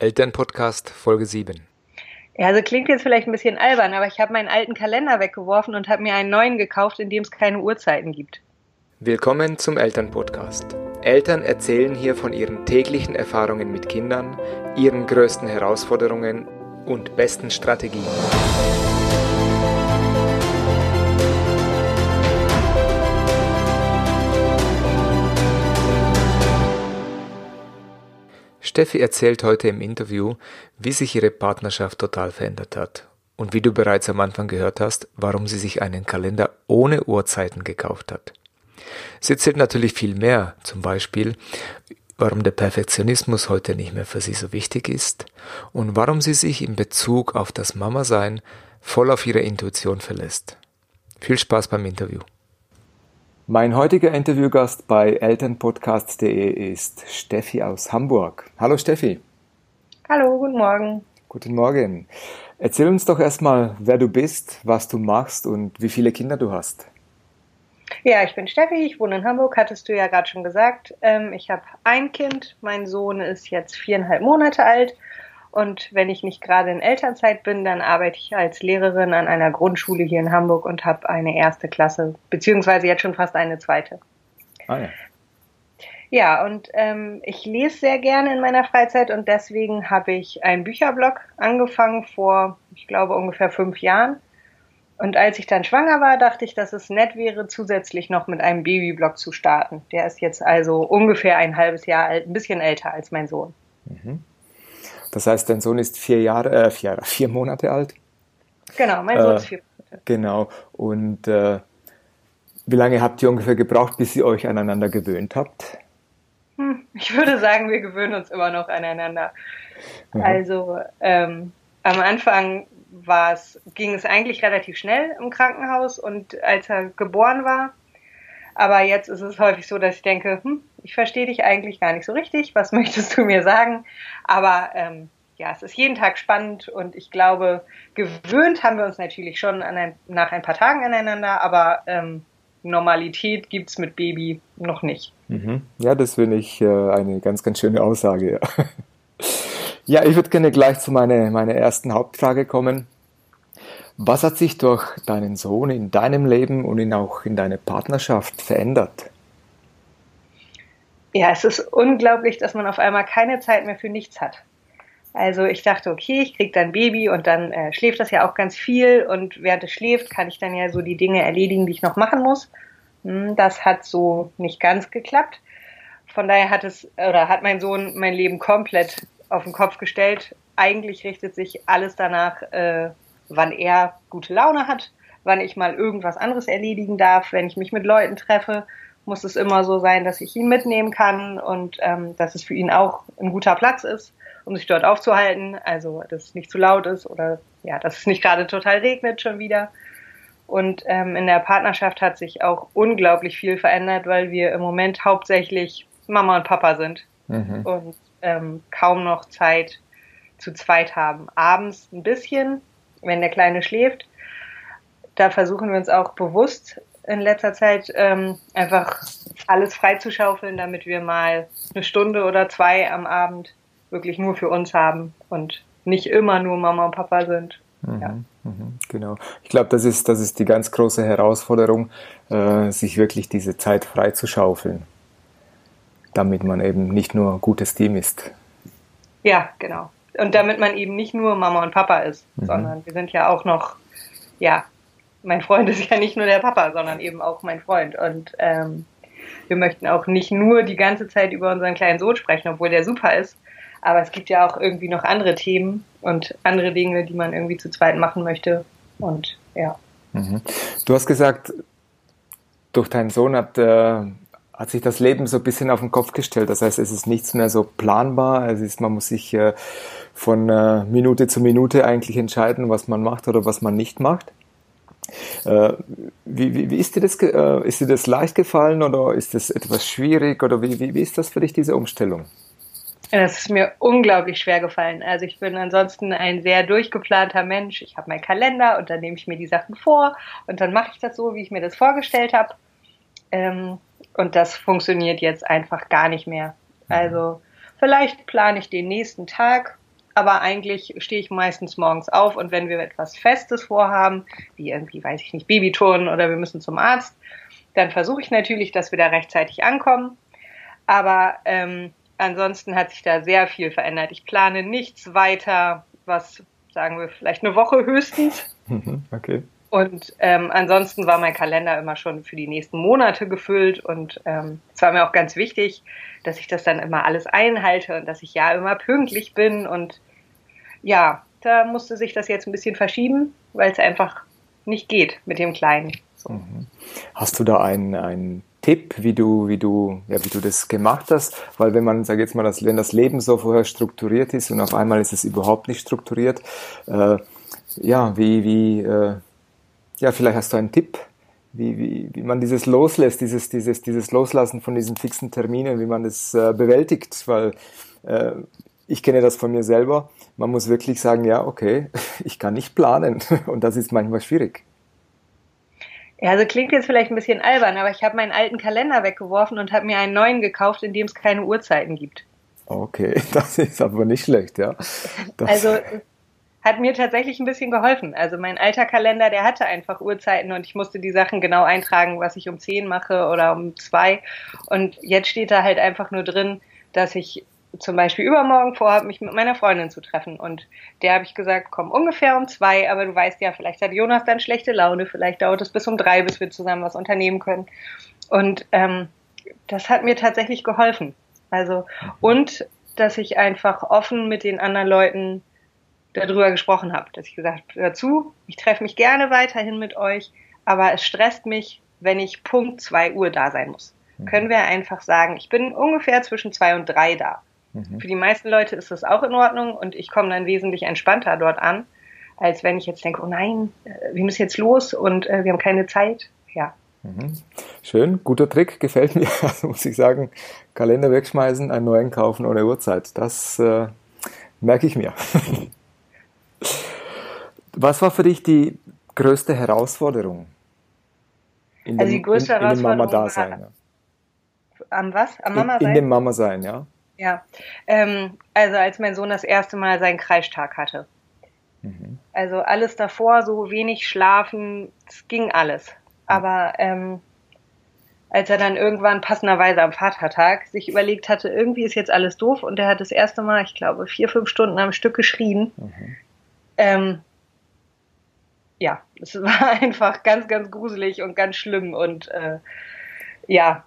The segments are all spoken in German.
Elternpodcast Folge 7. Ja, also klingt jetzt vielleicht ein bisschen albern, aber ich habe meinen alten Kalender weggeworfen und habe mir einen neuen gekauft, in dem es keine Uhrzeiten gibt. Willkommen zum Elternpodcast. Eltern erzählen hier von ihren täglichen Erfahrungen mit Kindern, ihren größten Herausforderungen und besten Strategien. Steffi erzählt heute im Interview, wie sich ihre Partnerschaft total verändert hat und wie du bereits am Anfang gehört hast, warum sie sich einen Kalender ohne Uhrzeiten gekauft hat. Sie erzählt natürlich viel mehr, zum Beispiel, warum der Perfektionismus heute nicht mehr für sie so wichtig ist und warum sie sich in Bezug auf das Mama-Sein voll auf ihre Intuition verlässt. Viel Spaß beim Interview. Mein heutiger Interviewgast bei elternpodcast.de ist Steffi aus Hamburg. Hallo Steffi. Hallo, guten Morgen. Guten Morgen. Erzähl uns doch erstmal, wer du bist, was du machst und wie viele Kinder du hast. Ja, ich bin Steffi, ich wohne in Hamburg, hattest du ja gerade schon gesagt. Ähm, ich habe ein Kind, mein Sohn ist jetzt viereinhalb Monate alt und wenn ich nicht gerade in Elternzeit bin, dann arbeite ich als Lehrerin an einer Grundschule hier in Hamburg und habe eine erste Klasse, beziehungsweise jetzt schon fast eine zweite. Ah ja. Ja, und ähm, ich lese sehr gerne in meiner Freizeit und deswegen habe ich einen Bücherblog angefangen vor, ich glaube, ungefähr fünf Jahren. Und als ich dann schwanger war, dachte ich, dass es nett wäre, zusätzlich noch mit einem Babyblog zu starten. Der ist jetzt also ungefähr ein halbes Jahr alt, ein bisschen älter als mein Sohn. Mhm. Das heißt, dein Sohn ist vier Jahre, äh, vier, vier Monate alt. Genau, mein Sohn äh, ist vier Monate. Genau. Und äh, wie lange habt ihr ungefähr gebraucht, bis ihr euch aneinander gewöhnt habt? Hm, ich würde sagen, wir gewöhnen uns immer noch aneinander. Mhm. Also ähm, am Anfang war es, ging es eigentlich relativ schnell im Krankenhaus und als er geboren war. Aber jetzt ist es häufig so, dass ich denke, hm, ich verstehe dich eigentlich gar nicht so richtig, was möchtest du mir sagen? Aber ähm, ja, es ist jeden Tag spannend und ich glaube, gewöhnt haben wir uns natürlich schon ein, nach ein paar Tagen aneinander, aber ähm, Normalität es mit Baby noch nicht. Mhm. Ja, das finde ich äh, eine ganz, ganz schöne Aussage. Ja, ja ich würde gerne gleich zu meiner, meiner ersten Hauptfrage kommen. Was hat sich durch deinen Sohn in deinem Leben und in auch in deiner Partnerschaft verändert? Ja, es ist unglaublich, dass man auf einmal keine Zeit mehr für nichts hat. Also ich dachte, okay, ich krieg dann Baby und dann äh, schläft das ja auch ganz viel und während es schläft, kann ich dann ja so die Dinge erledigen, die ich noch machen muss. Hm, das hat so nicht ganz geklappt. Von daher hat es oder hat mein Sohn mein Leben komplett auf den Kopf gestellt. Eigentlich richtet sich alles danach, äh, wann er gute Laune hat, wann ich mal irgendwas anderes erledigen darf, wenn ich mich mit Leuten treffe, muss es immer so sein, dass ich ihn mitnehmen kann und ähm, dass es für ihn auch ein guter Platz ist, um sich dort aufzuhalten. Also, dass es nicht zu laut ist oder ja, dass es nicht gerade total regnet schon wieder. Und ähm, in der Partnerschaft hat sich auch unglaublich viel verändert, weil wir im Moment hauptsächlich Mama und Papa sind mhm. und ähm, kaum noch Zeit zu zweit haben. Abends ein bisschen, wenn der Kleine schläft. Da versuchen wir uns auch bewusst in letzter Zeit ähm, einfach alles freizuschaufeln, damit wir mal eine Stunde oder zwei am Abend wirklich nur für uns haben und nicht immer nur Mama und Papa sind. Mhm, ja. Mhm, genau. Ich glaube, das ist, das ist die ganz große Herausforderung, äh, sich wirklich diese Zeit freizuschaufeln, damit man eben nicht nur gutes Team ist. Ja, genau und damit man eben nicht nur Mama und Papa ist, mhm. sondern wir sind ja auch noch, ja, mein Freund ist ja nicht nur der Papa, sondern eben auch mein Freund. Und ähm, wir möchten auch nicht nur die ganze Zeit über unseren kleinen Sohn sprechen, obwohl der super ist. Aber es gibt ja auch irgendwie noch andere Themen und andere Dinge, die man irgendwie zu zweit machen möchte. Und ja. Mhm. Du hast gesagt, durch deinen Sohn hat äh, hat sich das Leben so ein bisschen auf den Kopf gestellt. Das heißt, es ist nichts mehr so planbar. Es ist, man muss sich äh, von äh, Minute zu Minute eigentlich entscheiden, was man macht oder was man nicht macht. Äh, wie, wie, wie ist dir das, äh, ist dir das leicht gefallen oder ist das etwas schwierig oder wie, wie, wie ist das für dich, diese Umstellung? Es ist mir unglaublich schwer gefallen. Also ich bin ansonsten ein sehr durchgeplanter Mensch. Ich habe meinen Kalender und dann nehme ich mir die Sachen vor und dann mache ich das so, wie ich mir das vorgestellt habe. Ähm, und das funktioniert jetzt einfach gar nicht mehr. Also vielleicht plane ich den nächsten Tag aber eigentlich stehe ich meistens morgens auf und wenn wir etwas Festes vorhaben, wie irgendwie, weiß ich nicht, Babyturnen oder wir müssen zum Arzt, dann versuche ich natürlich, dass wir da rechtzeitig ankommen. Aber ähm, ansonsten hat sich da sehr viel verändert. Ich plane nichts weiter, was sagen wir vielleicht eine Woche höchstens. Okay. Und ähm, ansonsten war mein Kalender immer schon für die nächsten Monate gefüllt und ähm, es war mir auch ganz wichtig, dass ich das dann immer alles einhalte und dass ich ja immer pünktlich bin und ja, da musste sich das jetzt ein bisschen verschieben, weil es einfach nicht geht mit dem Kleinen. So. Mhm. Hast du da einen, Tipp, wie du, wie du, ja, wie du das gemacht hast? Weil wenn man, sag jetzt mal, das, wenn das Leben so vorher strukturiert ist und auf einmal ist es überhaupt nicht strukturiert, äh, ja, wie, wie, äh, ja, vielleicht hast du einen Tipp, wie, wie, wie man dieses loslässt, dieses, dieses, dieses Loslassen von diesen fixen Terminen, wie man das äh, bewältigt, weil äh, ich kenne das von mir selber. Man muss wirklich sagen, ja, okay, ich kann nicht planen und das ist manchmal schwierig. Ja, also klingt jetzt vielleicht ein bisschen albern, aber ich habe meinen alten Kalender weggeworfen und habe mir einen neuen gekauft, in dem es keine Uhrzeiten gibt. Okay, das ist aber nicht schlecht, ja. Das also hat mir tatsächlich ein bisschen geholfen. Also mein alter Kalender, der hatte einfach Uhrzeiten und ich musste die Sachen genau eintragen, was ich um 10 mache oder um 2. Und jetzt steht da halt einfach nur drin, dass ich zum Beispiel übermorgen vorhabe, mich mit meiner Freundin zu treffen. Und der habe ich gesagt, komm ungefähr um zwei, aber du weißt ja, vielleicht hat Jonas dann schlechte Laune, vielleicht dauert es bis um drei, bis wir zusammen was unternehmen können. Und ähm, das hat mir tatsächlich geholfen. Also, und dass ich einfach offen mit den anderen Leuten darüber gesprochen habe, dass ich gesagt habe, hör zu, ich treffe mich gerne weiterhin mit euch, aber es stresst mich, wenn ich Punkt zwei Uhr da sein muss. Mhm. Können wir einfach sagen, ich bin ungefähr zwischen zwei und drei da. Mhm. Für die meisten Leute ist das auch in Ordnung und ich komme dann wesentlich entspannter dort an, als wenn ich jetzt denke, oh nein, äh, wir müssen jetzt los und äh, wir haben keine Zeit. Ja. Mhm. Schön, guter Trick, gefällt mir. Also muss ich sagen, Kalender wegschmeißen, einen neuen kaufen ohne Uhrzeit. Das äh, merke ich mir. Was war für dich die größte Herausforderung? In also dem, die größte in, in Herausforderung Mama -Dasein, war, ja. am was? Am Mama sein? In, in dem Mama sein, ja. Ja, ähm, also als mein Sohn das erste Mal seinen Kreischtag hatte. Mhm. Also alles davor, so wenig schlafen, es ging alles. Aber ähm, als er dann irgendwann passenderweise am Vatertag sich überlegt hatte, irgendwie ist jetzt alles doof und er hat das erste Mal, ich glaube, vier, fünf Stunden am Stück geschrien. Mhm. Ähm, ja, es war einfach ganz, ganz gruselig und ganz schlimm und äh, ja,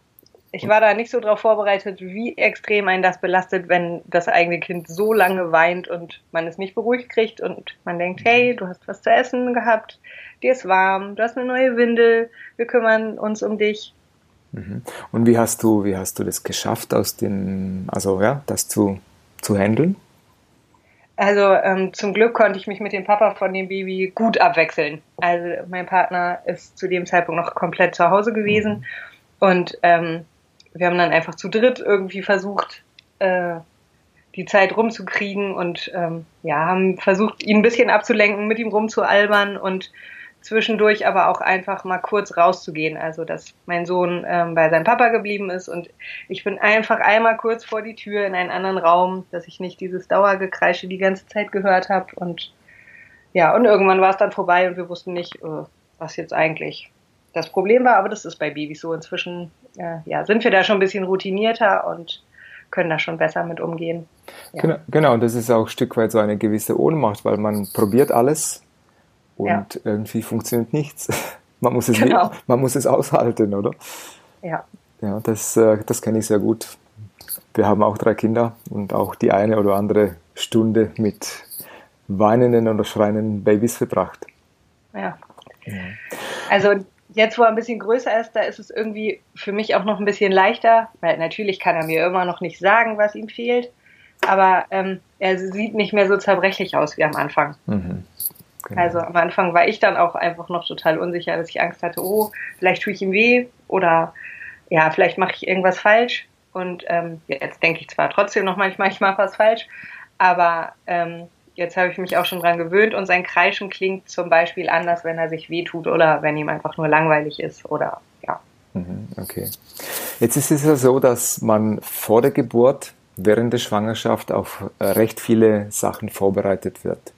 ich war da nicht so darauf vorbereitet, wie extrem einen das belastet, wenn das eigene Kind so lange weint und man es nicht beruhigt kriegt und man denkt, hey, du hast was zu essen gehabt, dir ist warm, du hast eine neue Windel, wir kümmern uns um dich. Mhm. Und wie hast du, wie hast du das geschafft, aus den, also ja, das zu, zu handeln? Also ähm, zum Glück konnte ich mich mit dem Papa von dem Baby gut abwechseln. Also mein Partner ist zu dem Zeitpunkt noch komplett zu Hause gewesen mhm. und ähm, wir haben dann einfach zu dritt irgendwie versucht, äh, die Zeit rumzukriegen und ähm, ja, haben versucht, ihn ein bisschen abzulenken, mit ihm rumzualbern und zwischendurch aber auch einfach mal kurz rauszugehen. Also, dass mein Sohn ähm, bei seinem Papa geblieben ist und ich bin einfach einmal kurz vor die Tür in einen anderen Raum, dass ich nicht dieses Dauergekreische die ganze Zeit gehört habe und ja, und irgendwann war es dann vorbei und wir wussten nicht, äh, was jetzt eigentlich das Problem war, aber das ist bei Babys so. Inzwischen äh, ja, sind wir da schon ein bisschen routinierter und können da schon besser mit umgehen. Ja. Genau, genau, und das ist auch ein Stück weit so eine gewisse Ohnmacht, weil man probiert alles und ja. irgendwie funktioniert nichts. Man muss, es genau. man muss es aushalten, oder? Ja. Ja, das, äh, das kenne ich sehr gut. Wir haben auch drei Kinder und auch die eine oder andere Stunde mit weinenden oder schreienden Babys verbracht. Ja. Also jetzt, wo er ein bisschen größer ist, da ist es irgendwie für mich auch noch ein bisschen leichter, weil natürlich kann er mir immer noch nicht sagen, was ihm fehlt, aber ähm, er sieht nicht mehr so zerbrechlich aus wie am Anfang. Mhm. Genau. Also am Anfang war ich dann auch einfach noch total unsicher, dass ich Angst hatte, oh, vielleicht tue ich ihm weh oder ja, vielleicht mache ich irgendwas falsch. Und ähm, jetzt denke ich zwar trotzdem noch manchmal, ich mache was falsch, aber ähm, Jetzt habe ich mich auch schon dran gewöhnt und sein Kreischen klingt zum Beispiel anders, wenn er sich wehtut oder wenn ihm einfach nur langweilig ist oder ja. Mhm, okay. Jetzt ist es ja so, dass man vor der Geburt während der Schwangerschaft auf äh, recht viele Sachen vorbereitet wird.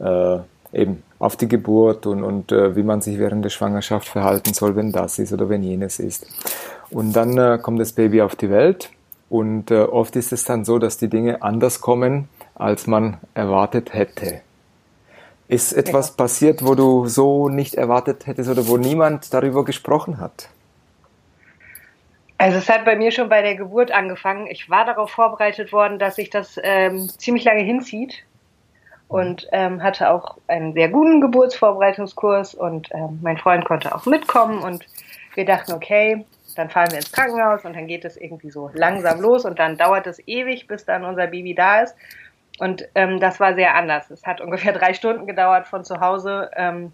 Äh, eben auf die Geburt und, und äh, wie man sich während der Schwangerschaft verhalten soll, wenn das ist oder wenn jenes ist. Und dann äh, kommt das Baby auf die Welt und äh, oft ist es dann so, dass die Dinge anders kommen, als man erwartet hätte. Ist etwas ja. passiert, wo du so nicht erwartet hättest oder wo niemand darüber gesprochen hat? Also es hat bei mir schon bei der Geburt angefangen. Ich war darauf vorbereitet worden, dass sich das ähm, ziemlich lange hinzieht und ähm, hatte auch einen sehr guten Geburtsvorbereitungskurs und ähm, mein Freund konnte auch mitkommen und wir dachten, okay, dann fahren wir ins Krankenhaus und dann geht es irgendwie so langsam los und dann dauert es ewig, bis dann unser Baby da ist. Und ähm, das war sehr anders. Es hat ungefähr drei Stunden gedauert von zu Hause, ähm,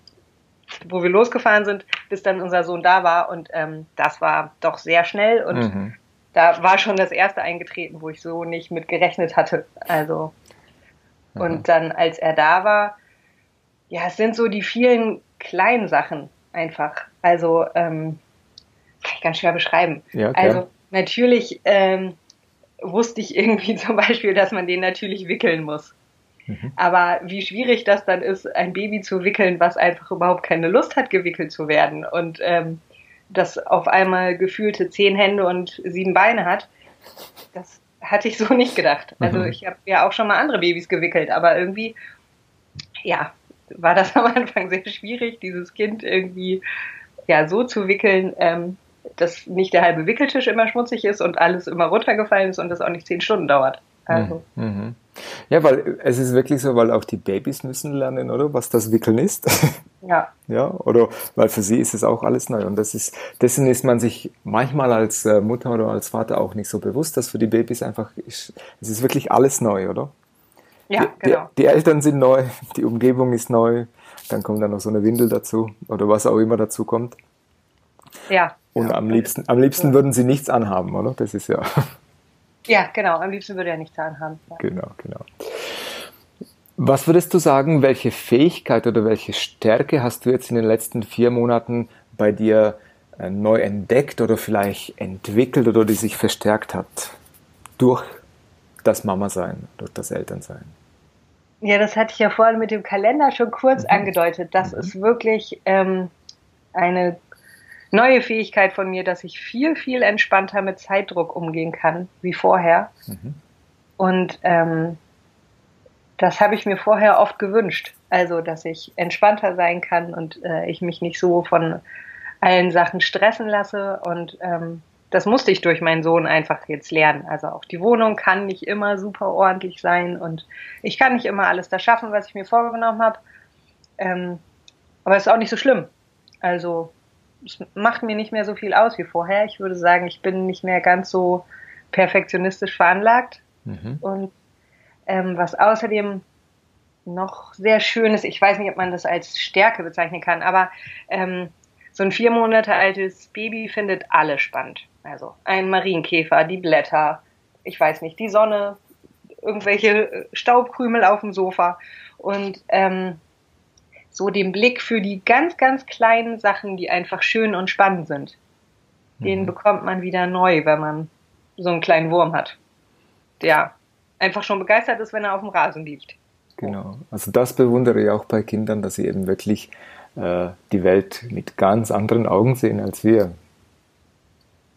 wo wir losgefahren sind, bis dann unser Sohn da war. Und ähm, das war doch sehr schnell. Und mhm. da war schon das erste eingetreten, wo ich so nicht mit gerechnet hatte. Also mhm. und dann, als er da war, ja, es sind so die vielen kleinen Sachen einfach. Also ähm, kann ich ganz schwer beschreiben. Ja, also natürlich ähm, wusste ich irgendwie zum Beispiel, dass man den natürlich wickeln muss. Mhm. Aber wie schwierig das dann ist, ein Baby zu wickeln, was einfach überhaupt keine Lust hat, gewickelt zu werden und ähm, das auf einmal gefühlte zehn Hände und sieben Beine hat, das hatte ich so nicht gedacht. Also mhm. ich habe ja auch schon mal andere Babys gewickelt, aber irgendwie, ja, war das am Anfang sehr schwierig, dieses Kind irgendwie ja so zu wickeln, ähm, dass nicht der halbe Wickeltisch immer schmutzig ist und alles immer runtergefallen ist und das auch nicht zehn Stunden dauert. Also. Mhm. mhm. Ja, weil es ist wirklich so, weil auch die Babys müssen lernen, oder? Was das Wickeln ist. Ja. Ja, oder weil für sie ist es auch alles neu. Und das ist, dessen ist man sich manchmal als äh, Mutter oder als Vater auch nicht so bewusst, dass für die Babys einfach, ist, es ist wirklich alles neu, oder? Ja, die, genau. Die, die Eltern sind neu, die Umgebung ist neu, dann kommt dann noch so eine Windel dazu oder was auch immer dazu kommt. Ja. Und ja. am liebsten, am liebsten würden sie nichts anhaben, oder? Das ist ja. Ja, genau. Am liebsten würde er nichts anhaben. Ja. Genau, genau. Was würdest du sagen, welche Fähigkeit oder welche Stärke hast du jetzt in den letzten vier Monaten bei dir äh, neu entdeckt oder vielleicht entwickelt oder die sich verstärkt hat durch das Mama-Sein, durch das Elternsein? Ja, das hatte ich ja vorhin mit dem Kalender schon kurz mhm. angedeutet. Das mhm. ist wirklich ähm, eine neue Fähigkeit von mir, dass ich viel, viel entspannter mit Zeitdruck umgehen kann wie vorher. Mhm. Und ähm, das habe ich mir vorher oft gewünscht. Also, dass ich entspannter sein kann und äh, ich mich nicht so von allen Sachen stressen lasse. Und ähm, das musste ich durch meinen Sohn einfach jetzt lernen. Also auch die Wohnung kann nicht immer super ordentlich sein und ich kann nicht immer alles das schaffen, was ich mir vorgenommen habe. Ähm, aber es ist auch nicht so schlimm. Also es macht mir nicht mehr so viel aus wie vorher. Ich würde sagen, ich bin nicht mehr ganz so perfektionistisch veranlagt. Mhm. Und ähm, was außerdem noch sehr schön ist, ich weiß nicht, ob man das als Stärke bezeichnen kann, aber ähm, so ein vier Monate altes Baby findet alle spannend. Also ein Marienkäfer, die Blätter, ich weiß nicht, die Sonne, irgendwelche Staubkrümel auf dem Sofa. Und ähm, so den Blick für die ganz, ganz kleinen Sachen, die einfach schön und spannend sind. Den mhm. bekommt man wieder neu, wenn man so einen kleinen Wurm hat, der einfach schon begeistert ist, wenn er auf dem Rasen liegt. Genau. Also das bewundere ich auch bei Kindern, dass sie eben wirklich äh, die Welt mit ganz anderen Augen sehen als wir.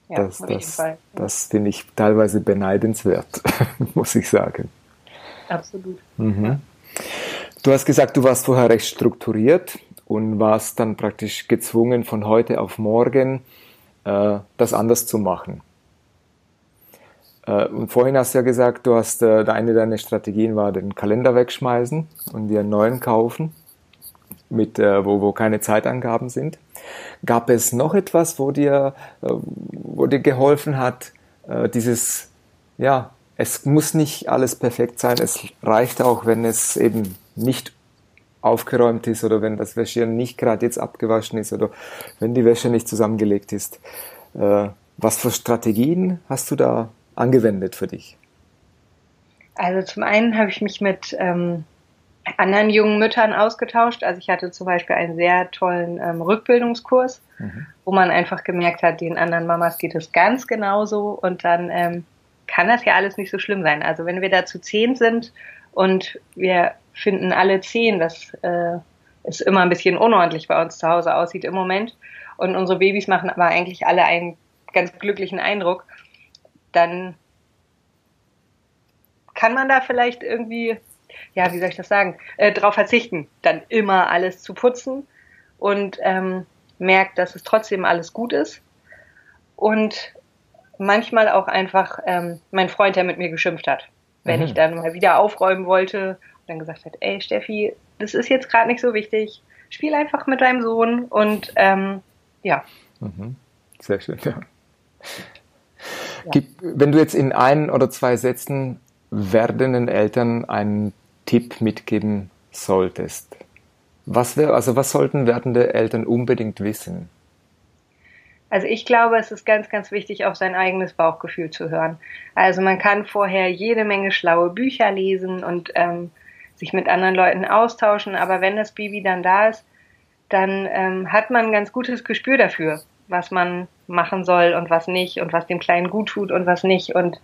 Ja, das das, das finde ich teilweise beneidenswert, muss ich sagen. Absolut. Mhm. Du hast gesagt, du warst vorher recht strukturiert und warst dann praktisch gezwungen, von heute auf morgen äh, das anders zu machen. Äh, und vorhin hast du ja gesagt, du hast äh, eine deiner Strategien war, den Kalender wegschmeißen und dir einen neuen kaufen, mit, äh, wo, wo keine Zeitangaben sind. Gab es noch etwas, wo dir, äh, wo dir geholfen hat, äh, dieses, ja, es muss nicht alles perfekt sein, es reicht auch, wenn es eben nicht aufgeräumt ist oder wenn das Wäschchen nicht gerade jetzt abgewaschen ist oder wenn die Wäsche nicht zusammengelegt ist. Äh, was für Strategien hast du da angewendet für dich? Also zum einen habe ich mich mit ähm, anderen jungen Müttern ausgetauscht. Also ich hatte zum Beispiel einen sehr tollen ähm, Rückbildungskurs, mhm. wo man einfach gemerkt hat, den anderen Mamas geht es ganz genauso. Und dann ähm, kann das ja alles nicht so schlimm sein. Also wenn wir da zu zehn sind und wir finden alle zehn, dass äh, es immer ein bisschen unordentlich bei uns zu Hause aussieht im Moment und unsere Babys machen aber eigentlich alle einen ganz glücklichen Eindruck, dann kann man da vielleicht irgendwie, ja, wie soll ich das sagen, äh, darauf verzichten, dann immer alles zu putzen und ähm, merkt, dass es trotzdem alles gut ist. Und manchmal auch einfach ähm, mein Freund, der mit mir geschimpft hat. Wenn mhm. ich dann mal wieder aufräumen wollte dann gesagt hat, ey Steffi, das ist jetzt gerade nicht so wichtig, spiel einfach mit deinem Sohn und ähm, ja. Mhm. Sehr schön, ja. ja. wenn du jetzt in ein oder zwei Sätzen werdenden Eltern einen Tipp mitgeben solltest, was wäre, also was sollten werdende Eltern unbedingt wissen? Also ich glaube, es ist ganz, ganz wichtig, auf sein eigenes Bauchgefühl zu hören. Also man kann vorher jede Menge schlaue Bücher lesen und ähm, sich mit anderen Leuten austauschen, aber wenn das Baby dann da ist, dann ähm, hat man ein ganz gutes Gespür dafür, was man machen soll und was nicht und was dem Kleinen gut tut und was nicht. Und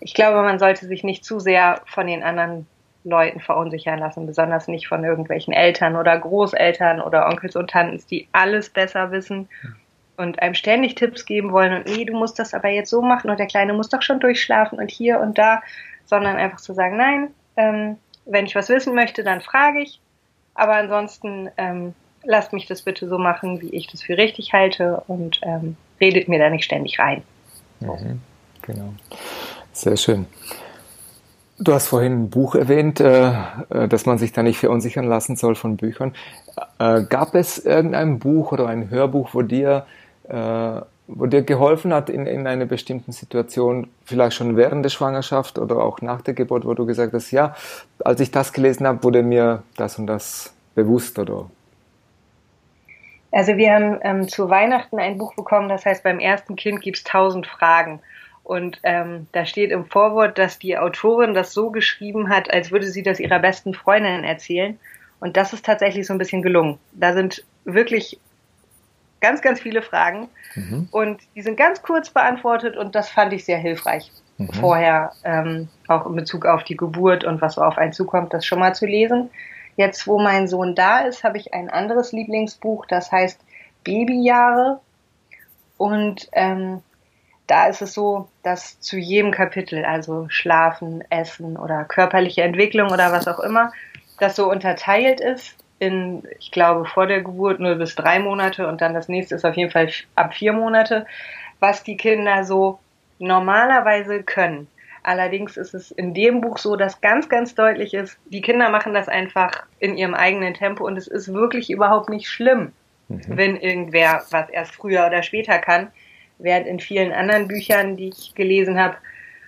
ich glaube, man sollte sich nicht zu sehr von den anderen Leuten verunsichern lassen, besonders nicht von irgendwelchen Eltern oder Großeltern oder Onkels und Tanten, die alles besser wissen und einem ständig Tipps geben wollen und nee, du musst das aber jetzt so machen und der Kleine muss doch schon durchschlafen und hier und da, sondern einfach zu sagen, nein, ähm, wenn ich was wissen möchte, dann frage ich, aber ansonsten ähm, lasst mich das bitte so machen, wie ich das für richtig halte und ähm, redet mir da nicht ständig rein. Mhm, genau. Sehr schön. Du hast vorhin ein Buch erwähnt, äh, äh, dass man sich da nicht verunsichern lassen soll von Büchern. Äh, gab es irgendein Buch oder ein Hörbuch, wo dir, wo dir geholfen hat in, in einer bestimmten Situation, vielleicht schon während der Schwangerschaft oder auch nach der Geburt, wo du gesagt hast, ja, als ich das gelesen habe, wurde mir das und das bewusst oder also wir haben ähm, zu Weihnachten ein Buch bekommen, das heißt, beim ersten Kind gibt es tausend Fragen. Und ähm, da steht im Vorwort, dass die Autorin das so geschrieben hat, als würde sie das ihrer besten Freundin erzählen. Und das ist tatsächlich so ein bisschen gelungen. Da sind wirklich ganz, ganz viele Fragen mhm. und die sind ganz kurz beantwortet und das fand ich sehr hilfreich. Mhm. Vorher ähm, auch in Bezug auf die Geburt und was so auf einen zukommt, das schon mal zu lesen. Jetzt, wo mein Sohn da ist, habe ich ein anderes Lieblingsbuch, das heißt Babyjahre. Und ähm, da ist es so, dass zu jedem Kapitel, also Schlafen, Essen oder körperliche Entwicklung oder was auch immer, das so unterteilt ist in, ich glaube, vor der Geburt 0 bis 3 Monate und dann das nächste ist auf jeden Fall ab 4 Monate, was die Kinder so normalerweise können. Allerdings ist es in dem Buch so, dass ganz, ganz deutlich ist, die Kinder machen das einfach in ihrem eigenen Tempo und es ist wirklich überhaupt nicht schlimm, mhm. wenn irgendwer was erst früher oder später kann während in vielen anderen Büchern, die ich gelesen habe,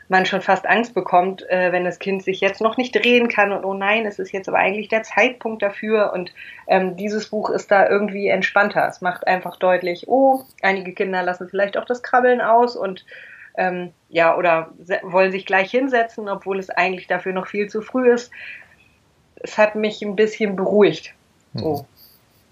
man schon fast Angst bekommt, äh, wenn das Kind sich jetzt noch nicht drehen kann und oh nein, es ist jetzt aber eigentlich der Zeitpunkt dafür und ähm, dieses Buch ist da irgendwie entspannter. Es macht einfach deutlich, oh, einige Kinder lassen vielleicht auch das Krabbeln aus und ähm, ja, oder wollen sich gleich hinsetzen, obwohl es eigentlich dafür noch viel zu früh ist. Es hat mich ein bisschen beruhigt, so,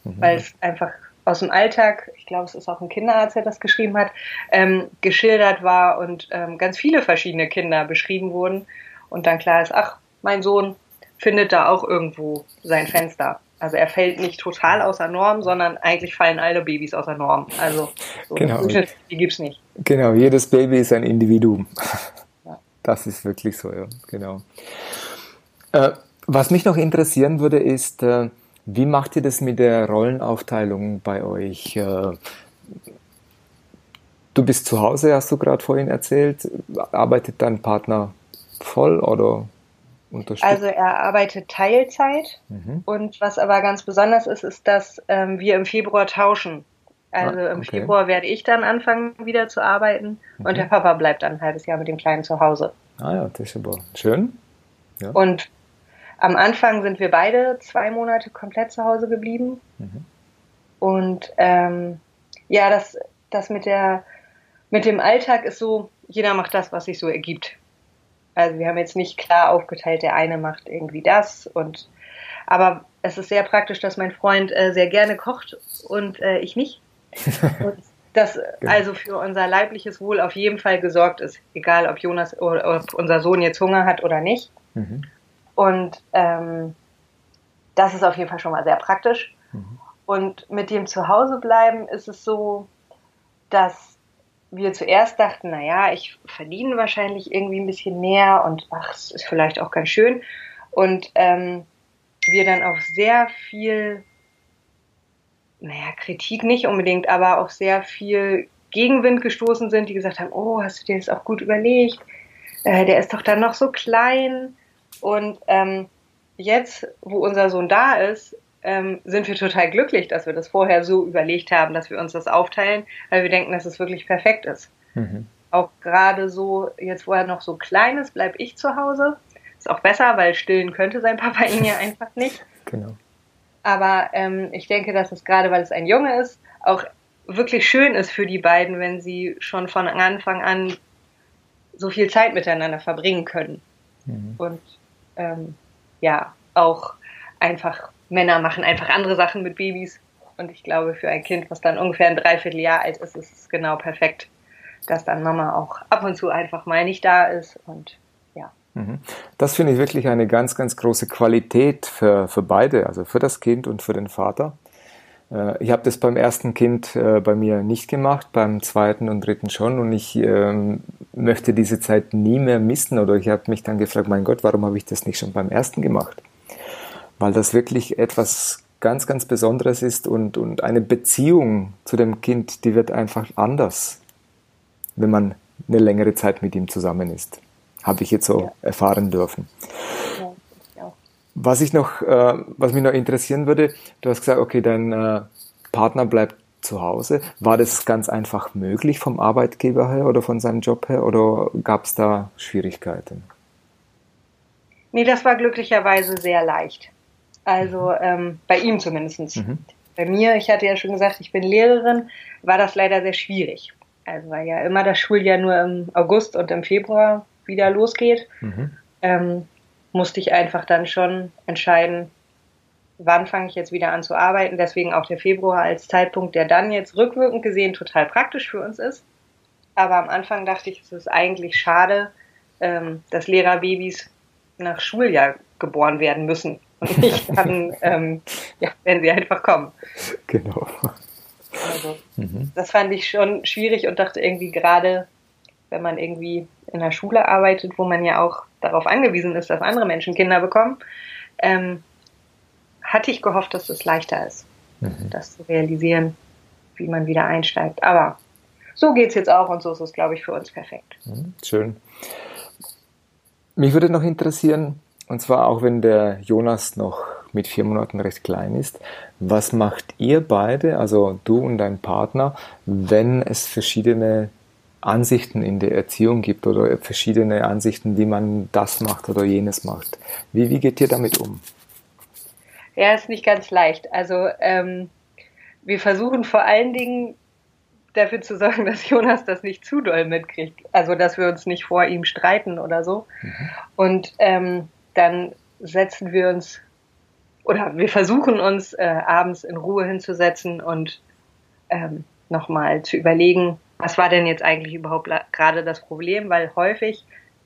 mhm. weil es einfach aus dem Alltag, ich glaube, es ist auch ein Kinderarzt, der das geschrieben hat, ähm, geschildert war und ähm, ganz viele verschiedene Kinder beschrieben wurden. Und dann klar ist, ach, mein Sohn findet da auch irgendwo sein Fenster. Also er fällt nicht total außer Norm, sondern eigentlich fallen alle Babys außer Norm. Also so genau. Die gibt's nicht. Genau, jedes Baby ist ein Individuum. Das ist wirklich so, ja, genau. Äh, was mich noch interessieren würde, ist, äh, wie macht ihr das mit der Rollenaufteilung bei euch? Äh, du bist zu Hause, hast du gerade vorhin erzählt. Arbeitet dein Partner voll oder unterstützt? Also er arbeitet Teilzeit mhm. und was aber ganz besonders ist, ist, dass ähm, wir im Februar tauschen. Also ah, okay. im Februar werde ich dann anfangen wieder zu arbeiten mhm. und der Papa bleibt dann ein halbes Jahr mit dem Kleinen zu Hause. Ah ja, das ist aber schön. Ja. Und am Anfang sind wir beide zwei Monate komplett zu Hause geblieben. Mhm. Und ähm, ja, das, das mit, der, mit dem Alltag ist so, jeder macht das, was sich so ergibt. Also wir haben jetzt nicht klar aufgeteilt, der eine macht irgendwie das und aber es ist sehr praktisch, dass mein Freund äh, sehr gerne kocht und äh, ich nicht. und dass genau. also für unser leibliches Wohl auf jeden Fall gesorgt ist, egal ob Jonas oder ob unser Sohn jetzt Hunger hat oder nicht. Mhm. Und ähm, das ist auf jeden Fall schon mal sehr praktisch. Mhm. Und mit dem Zuhausebleiben ist es so, dass wir zuerst dachten, naja, ich verdiene wahrscheinlich irgendwie ein bisschen mehr und ach, es ist vielleicht auch ganz schön. Und ähm, wir dann auf sehr viel naja, Kritik nicht unbedingt, aber auch sehr viel Gegenwind gestoßen sind, die gesagt haben, oh, hast du dir das auch gut überlegt? Äh, der ist doch dann noch so klein. Und ähm, jetzt, wo unser Sohn da ist, ähm, sind wir total glücklich, dass wir das vorher so überlegt haben, dass wir uns das aufteilen, weil wir denken, dass es wirklich perfekt ist. Mhm. Auch gerade so, jetzt wo er noch so klein ist, bleibe ich zu Hause. Ist auch besser, weil stillen könnte sein Papa ihn ja einfach nicht. Genau. Aber ähm, ich denke, dass es gerade, weil es ein Junge ist, auch wirklich schön ist für die beiden, wenn sie schon von Anfang an so viel Zeit miteinander verbringen können. Mhm. Und ähm, ja, auch einfach Männer machen einfach andere Sachen mit Babys. Und ich glaube, für ein Kind, was dann ungefähr ein Dreivierteljahr alt ist, ist es genau perfekt, dass dann Mama auch ab und zu einfach mal nicht da ist und Mhm. Das finde ich wirklich eine ganz, ganz große Qualität für, für beide, also für das Kind und für den Vater. Äh, ich habe das beim ersten Kind äh, bei mir nicht gemacht, beim zweiten und dritten schon und ich ähm, möchte diese Zeit nie mehr missen oder ich habe mich dann gefragt, mein Gott, warum habe ich das nicht schon beim ersten gemacht? Weil das wirklich etwas ganz, ganz Besonderes ist und, und eine Beziehung zu dem Kind, die wird einfach anders, wenn man eine längere Zeit mit ihm zusammen ist habe ich jetzt so ja. erfahren dürfen. Ja, was ich noch, äh, was mich noch interessieren würde, du hast gesagt, okay, dein äh, Partner bleibt zu Hause. War das ganz einfach möglich vom Arbeitgeber her oder von seinem Job her oder gab es da Schwierigkeiten? Nee, das war glücklicherweise sehr leicht. Also mhm. ähm, bei ihm zumindest. Mhm. Bei mir, ich hatte ja schon gesagt, ich bin Lehrerin, war das leider sehr schwierig. Also weil ja immer das Schuljahr nur im August und im Februar wieder losgeht, mhm. ähm, musste ich einfach dann schon entscheiden, wann fange ich jetzt wieder an zu arbeiten. Deswegen auch der Februar als Zeitpunkt, der dann jetzt rückwirkend gesehen total praktisch für uns ist. Aber am Anfang dachte ich, es ist eigentlich schade, ähm, dass Lehrerbabys nach Schuljahr geboren werden müssen und nicht dann, ähm, ja, wenn sie einfach kommen. Genau. Also, mhm. das fand ich schon schwierig und dachte irgendwie gerade, wenn man irgendwie in der Schule arbeitet, wo man ja auch darauf angewiesen ist, dass andere Menschen Kinder bekommen, ähm, hatte ich gehofft, dass es leichter ist, mhm. das zu realisieren, wie man wieder einsteigt. Aber so geht es jetzt auch und so ist es, glaube ich, für uns perfekt. Mhm, schön. Mich würde noch interessieren, und zwar auch wenn der Jonas noch mit vier Monaten recht klein ist, was macht ihr beide, also du und dein Partner, wenn es verschiedene Ansichten in der Erziehung gibt oder verschiedene Ansichten, wie man das macht oder jenes macht. Wie, wie geht ihr damit um? Ja, ist nicht ganz leicht. Also ähm, wir versuchen vor allen Dingen dafür zu sorgen, dass Jonas das nicht zu doll mitkriegt. Also dass wir uns nicht vor ihm streiten oder so. Mhm. Und ähm, dann setzen wir uns oder wir versuchen uns äh, abends in Ruhe hinzusetzen und ähm, nochmal zu überlegen, was war denn jetzt eigentlich überhaupt gerade das Problem? Weil häufig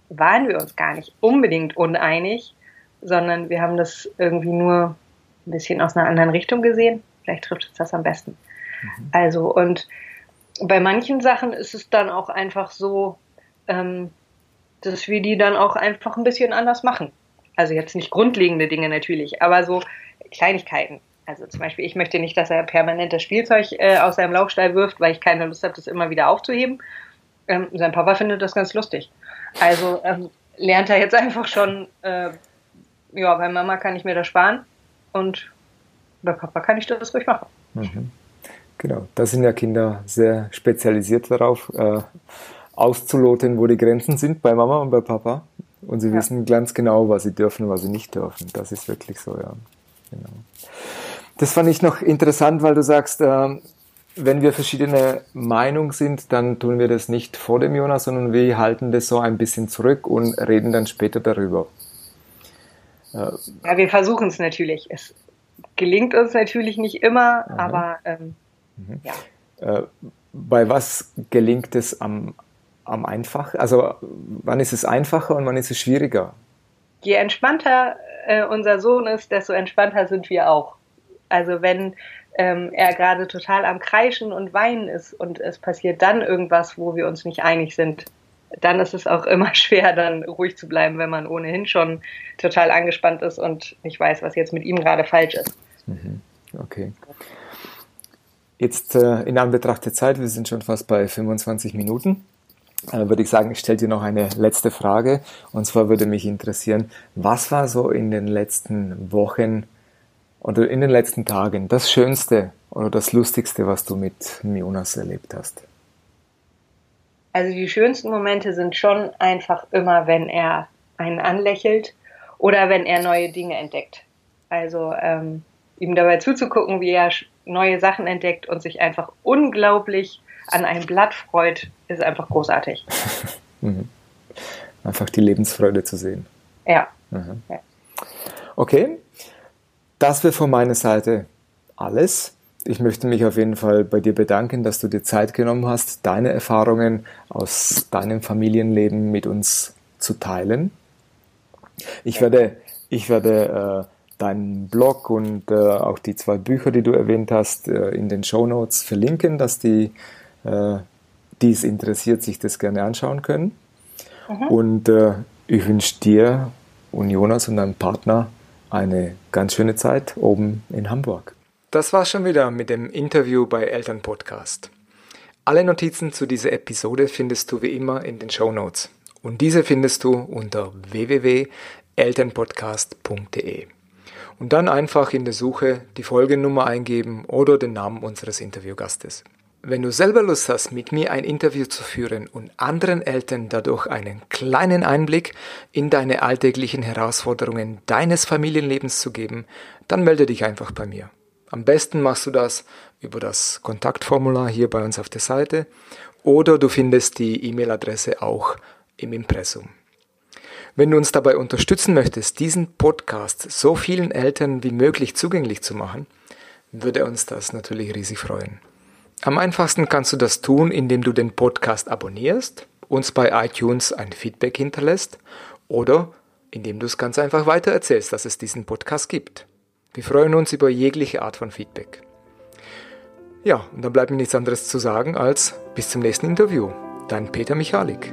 waren wir uns gar nicht unbedingt uneinig, sondern wir haben das irgendwie nur ein bisschen aus einer anderen Richtung gesehen. Vielleicht trifft es das am besten. Mhm. Also, und bei manchen Sachen ist es dann auch einfach so, ähm, dass wir die dann auch einfach ein bisschen anders machen. Also jetzt nicht grundlegende Dinge natürlich, aber so Kleinigkeiten. Also zum Beispiel, ich möchte nicht, dass er permanent das Spielzeug äh, aus seinem Laufstall wirft, weil ich keine Lust habe, das immer wieder aufzuheben. Ähm, sein Papa findet das ganz lustig. Also ähm, lernt er jetzt einfach schon, äh, ja, bei Mama kann ich mir das sparen und bei Papa kann ich das ruhig machen. Mhm. Genau, da sind ja Kinder sehr spezialisiert darauf, äh, auszuloten, wo die Grenzen sind bei Mama und bei Papa. Und sie ja. wissen ganz genau, was sie dürfen und was sie nicht dürfen. Das ist wirklich so, ja. Genau. Das fand ich noch interessant, weil du sagst, äh, wenn wir verschiedene Meinungen sind, dann tun wir das nicht vor dem Jonas, sondern wir halten das so ein bisschen zurück und reden dann später darüber. Äh, ja, wir versuchen es natürlich. Es gelingt uns natürlich nicht immer, Aha. aber ähm, mhm. ja. Äh, bei was gelingt es am, am einfachsten? Also wann ist es einfacher und wann ist es schwieriger? Je entspannter äh, unser Sohn ist, desto entspannter sind wir auch. Also wenn ähm, er gerade total am Kreischen und Weinen ist und es passiert dann irgendwas, wo wir uns nicht einig sind, dann ist es auch immer schwer, dann ruhig zu bleiben, wenn man ohnehin schon total angespannt ist und nicht weiß, was jetzt mit ihm gerade falsch ist. Mhm. Okay. Jetzt äh, in Anbetracht der Zeit, wir sind schon fast bei 25 Minuten, äh, würde ich sagen, ich stelle dir noch eine letzte Frage. Und zwar würde mich interessieren, was war so in den letzten Wochen oder in den letzten Tagen das Schönste oder das Lustigste, was du mit Jonas erlebt hast? Also die schönsten Momente sind schon einfach immer, wenn er einen anlächelt oder wenn er neue Dinge entdeckt. Also ähm, ihm dabei zuzugucken, wie er neue Sachen entdeckt und sich einfach unglaublich an einem Blatt freut, ist einfach großartig. Mhm. einfach die Lebensfreude zu sehen. Ja. Mhm. ja. Okay, das wäre von meiner Seite alles. Ich möchte mich auf jeden Fall bei dir bedanken, dass du dir Zeit genommen hast, deine Erfahrungen aus deinem Familienleben mit uns zu teilen. Ich werde, ich werde äh, deinen Blog und äh, auch die zwei Bücher, die du erwähnt hast, äh, in den Show Notes verlinken, dass die, äh, die es interessiert, sich das gerne anschauen können. Mhm. Und äh, ich wünsche dir und Jonas und deinem Partner eine ganz schöne Zeit oben in Hamburg. Das war's schon wieder mit dem Interview bei Eltern Podcast. Alle Notizen zu dieser Episode findest du wie immer in den Show Notes. Und diese findest du unter www.elternpodcast.de und dann einfach in der Suche die Folgennummer eingeben oder den Namen unseres Interviewgastes. Wenn du selber Lust hast, mit mir ein Interview zu führen und anderen Eltern dadurch einen kleinen Einblick in deine alltäglichen Herausforderungen deines Familienlebens zu geben, dann melde dich einfach bei mir. Am besten machst du das über das Kontaktformular hier bei uns auf der Seite oder du findest die E-Mail-Adresse auch im Impressum. Wenn du uns dabei unterstützen möchtest, diesen Podcast so vielen Eltern wie möglich zugänglich zu machen, würde uns das natürlich riesig freuen. Am einfachsten kannst du das tun, indem du den Podcast abonnierst, uns bei iTunes ein Feedback hinterlässt oder indem du es ganz einfach weitererzählst, dass es diesen Podcast gibt. Wir freuen uns über jegliche Art von Feedback. Ja, und dann bleibt mir nichts anderes zu sagen als bis zum nächsten Interview. Dein Peter Michalik.